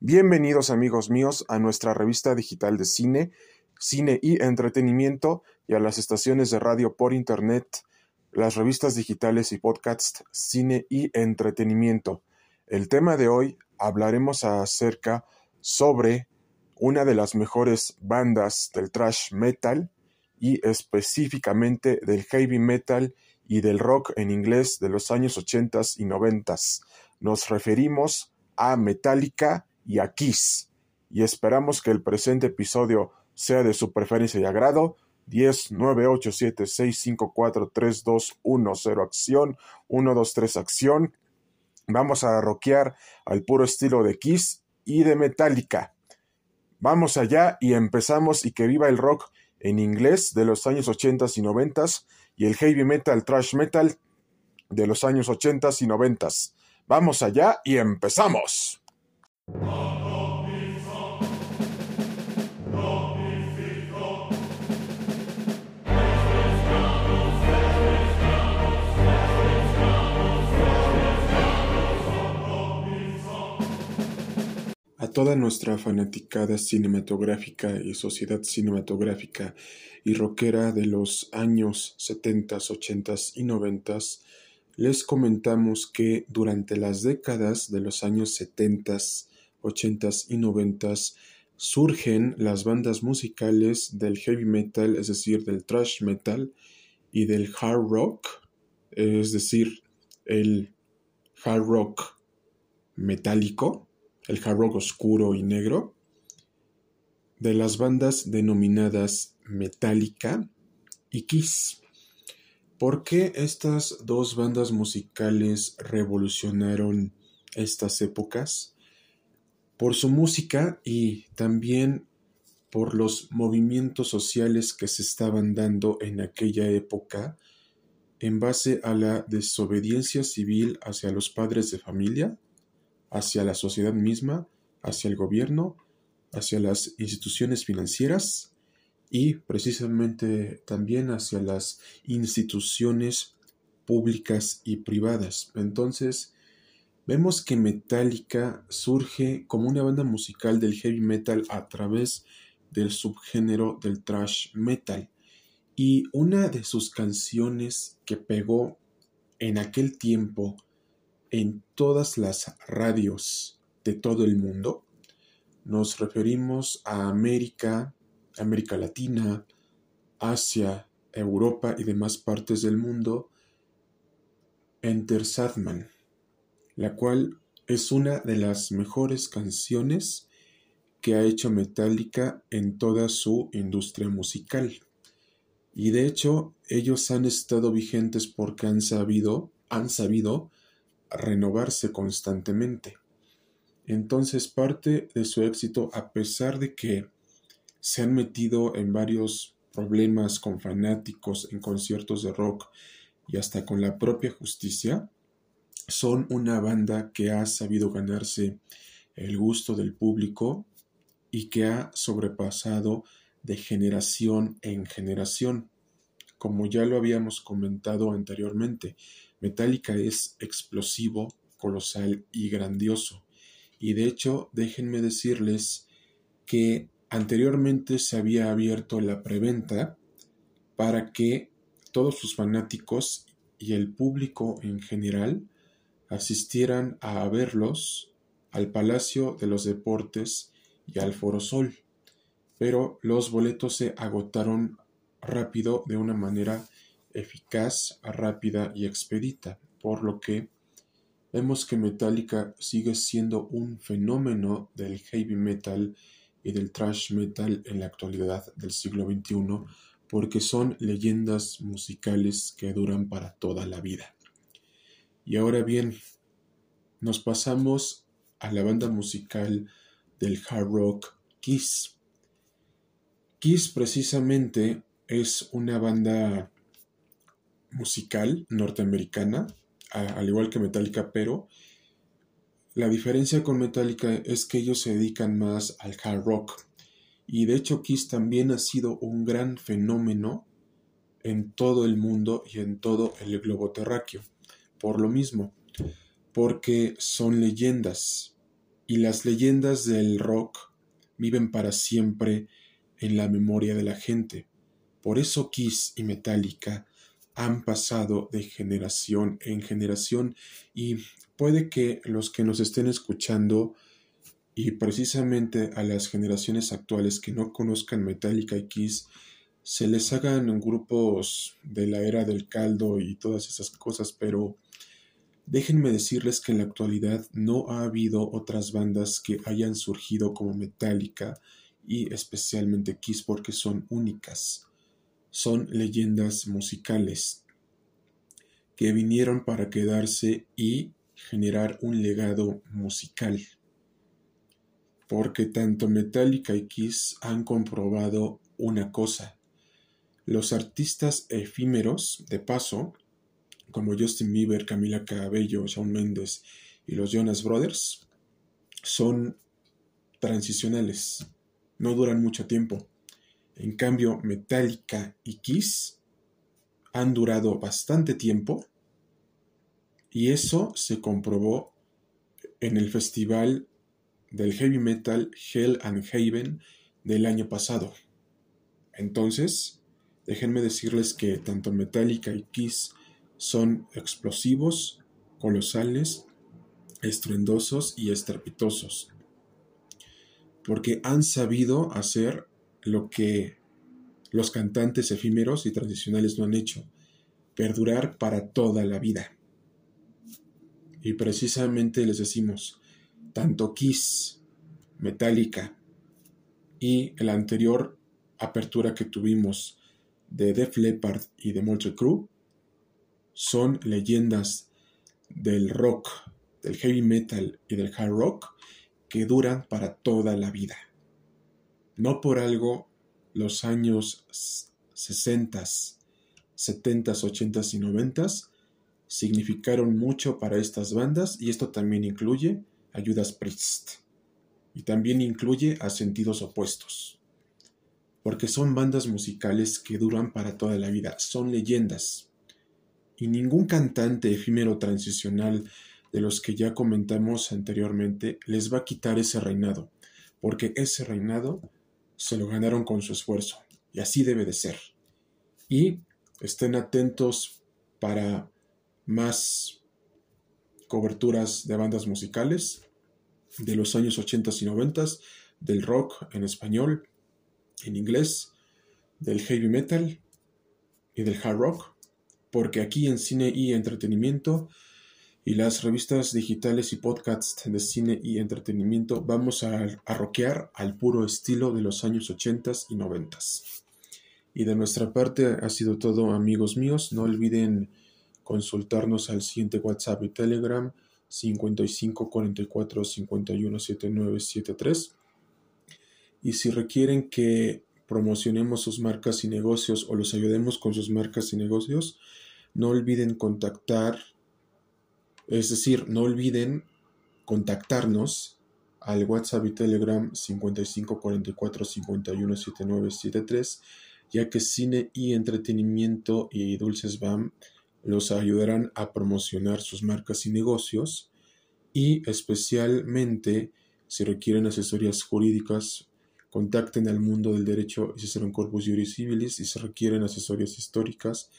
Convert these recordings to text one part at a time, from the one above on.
Bienvenidos amigos míos a nuestra revista digital de cine, cine y entretenimiento y a las estaciones de radio por internet, las revistas digitales y podcasts cine y entretenimiento. El tema de hoy hablaremos acerca sobre una de las mejores bandas del thrash metal y específicamente del heavy metal y del rock en inglés de los años 80 y 90. Nos referimos a Metallica y a Kiss. Y esperamos que el presente episodio sea de su preferencia y agrado. 10 9 8 7 6 5 4 3 2 1 0 acción 1 2 3 acción. Vamos a rockear al puro estilo de Kiss y de Metallica. Vamos allá y empezamos y que viva el rock en inglés de los años 80 y 90 y el heavy metal, trash metal de los años 80 y 90. Vamos allá y empezamos. A toda nuestra fanaticada cinematográfica y sociedad cinematográfica y rockera de los años 70, 80 y 90, les comentamos que durante las décadas de los años 70, 80 y 90 surgen las bandas musicales del heavy metal, es decir, del thrash metal y del hard rock, es decir, el hard rock metálico el hard rock oscuro y negro, de las bandas denominadas Metallica y Kiss. ¿Por qué estas dos bandas musicales revolucionaron estas épocas? Por su música y también por los movimientos sociales que se estaban dando en aquella época en base a la desobediencia civil hacia los padres de familia, hacia la sociedad misma, hacia el gobierno, hacia las instituciones financieras y precisamente también hacia las instituciones públicas y privadas. Entonces, vemos que Metallica surge como una banda musical del heavy metal a través del subgénero del thrash metal. Y una de sus canciones que pegó en aquel tiempo en todas las radios de todo el mundo. Nos referimos a América, América Latina, Asia, Europa y demás partes del mundo. Enter Sadman, la cual es una de las mejores canciones que ha hecho Metallica en toda su industria musical. Y de hecho, ellos han estado vigentes porque han sabido, han sabido renovarse constantemente. Entonces parte de su éxito, a pesar de que se han metido en varios problemas con fanáticos en conciertos de rock y hasta con la propia justicia, son una banda que ha sabido ganarse el gusto del público y que ha sobrepasado de generación en generación. Como ya lo habíamos comentado anteriormente, Metallica es explosivo, colosal y grandioso. Y de hecho, déjenme decirles que anteriormente se había abierto la preventa para que todos sus fanáticos y el público en general asistieran a verlos al Palacio de los Deportes y al Foro Sol. Pero los boletos se agotaron rápido de una manera eficaz, rápida y expedita, por lo que vemos que Metallica sigue siendo un fenómeno del heavy metal y del thrash metal en la actualidad del siglo XXI, porque son leyendas musicales que duran para toda la vida. Y ahora bien, nos pasamos a la banda musical del hard rock Kiss. Kiss precisamente es una banda musical norteamericana, al igual que Metallica, pero la diferencia con Metallica es que ellos se dedican más al hard rock. Y de hecho Kiss también ha sido un gran fenómeno en todo el mundo y en todo el globo terráqueo. Por lo mismo, porque son leyendas. y las leyendas del rock viven para siempre en la memoria de la gente. Por eso Kiss y Metallica han pasado de generación en generación y puede que los que nos estén escuchando y precisamente a las generaciones actuales que no conozcan Metallica y Kiss se les hagan grupos de la era del caldo y todas esas cosas, pero déjenme decirles que en la actualidad no ha habido otras bandas que hayan surgido como Metallica y especialmente Kiss porque son únicas. Son leyendas musicales que vinieron para quedarse y generar un legado musical. Porque tanto Metallica y Kiss han comprobado una cosa. Los artistas efímeros, de paso, como Justin Bieber, Camila Cabello, Shawn Mendes y los Jonas Brothers, son transicionales, no duran mucho tiempo. En cambio, Metallica y Kiss han durado bastante tiempo y eso se comprobó en el festival del heavy metal Hell and Haven del año pasado. Entonces, Déjenme decirles que tanto Metallica y Kiss son explosivos, colosales, estruendosos y estrepitosos, porque han sabido hacer lo que los cantantes efímeros y tradicionales no han hecho, perdurar para toda la vida. Y precisamente les decimos, tanto Kiss, Metallica y la anterior apertura que tuvimos de Def Leppard y de Motley Crue son leyendas del rock, del heavy metal y del hard rock que duran para toda la vida. No por algo los años 60, 70, 80 y 90 significaron mucho para estas bandas y esto también incluye a Judas Priest y también incluye a sentidos opuestos porque son bandas musicales que duran para toda la vida, son leyendas. Y ningún cantante efímero transicional de los que ya comentamos anteriormente les va a quitar ese reinado, porque ese reinado se lo ganaron con su esfuerzo, y así debe de ser. Y estén atentos para más coberturas de bandas musicales de los años 80 y 90, del rock en español, en inglés, del heavy metal y del hard rock, porque aquí en Cine y Entretenimiento y las revistas digitales y podcasts de cine y entretenimiento vamos a, a al puro estilo de los años 80 y 90. Y de nuestra parte ha sido todo, amigos míos. No olviden consultarnos al siguiente WhatsApp y Telegram 55 44 51 79 73 y si requieren que promocionemos sus marcas y negocios o los ayudemos con sus marcas y negocios, no olviden contactar, es decir, no olviden contactarnos al WhatsApp y Telegram 5544 517973, ya que cine y entretenimiento y Dulces BAM los ayudarán a promocionar sus marcas y negocios y especialmente si requieren asesorías jurídicas contacten al mundo del derecho y se corpus juris civilis y se requieren asesorías históricas,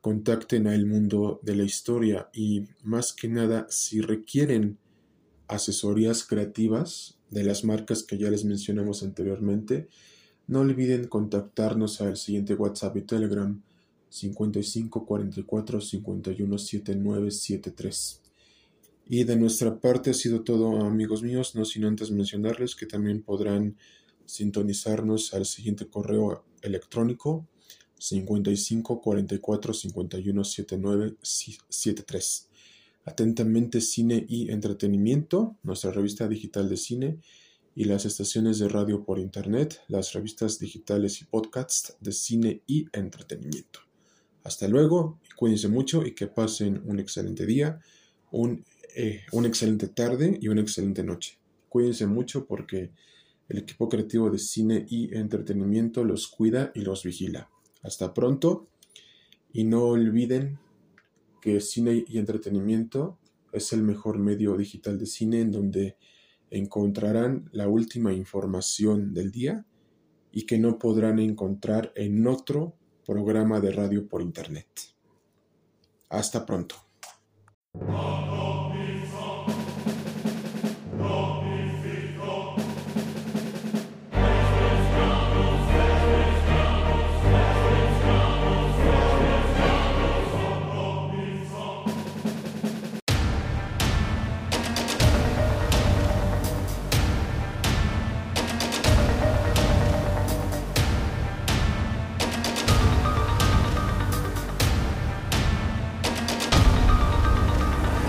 contacten al mundo de la historia y más que nada si requieren asesorías creativas de las marcas que ya les mencionamos anteriormente, no olviden contactarnos al siguiente WhatsApp y Telegram 55 44 51 79 73. Y de nuestra parte ha sido todo, amigos míos, no sin antes mencionarles que también podrán sintonizarnos al siguiente correo electrónico 55 44 51 79 73. Atentamente Cine y Entretenimiento, nuestra revista digital de cine y las estaciones de radio por internet, las revistas digitales y podcasts de cine y entretenimiento. Hasta luego, cuídense mucho y que pasen un excelente día, un, eh, una excelente tarde y una excelente noche. Cuídense mucho porque el equipo creativo de cine y entretenimiento los cuida y los vigila. Hasta pronto y no olviden que cine y entretenimiento es el mejor medio digital de cine en donde encontrarán la última información del día y que no podrán encontrar en otro programa de radio por Internet. Hasta pronto.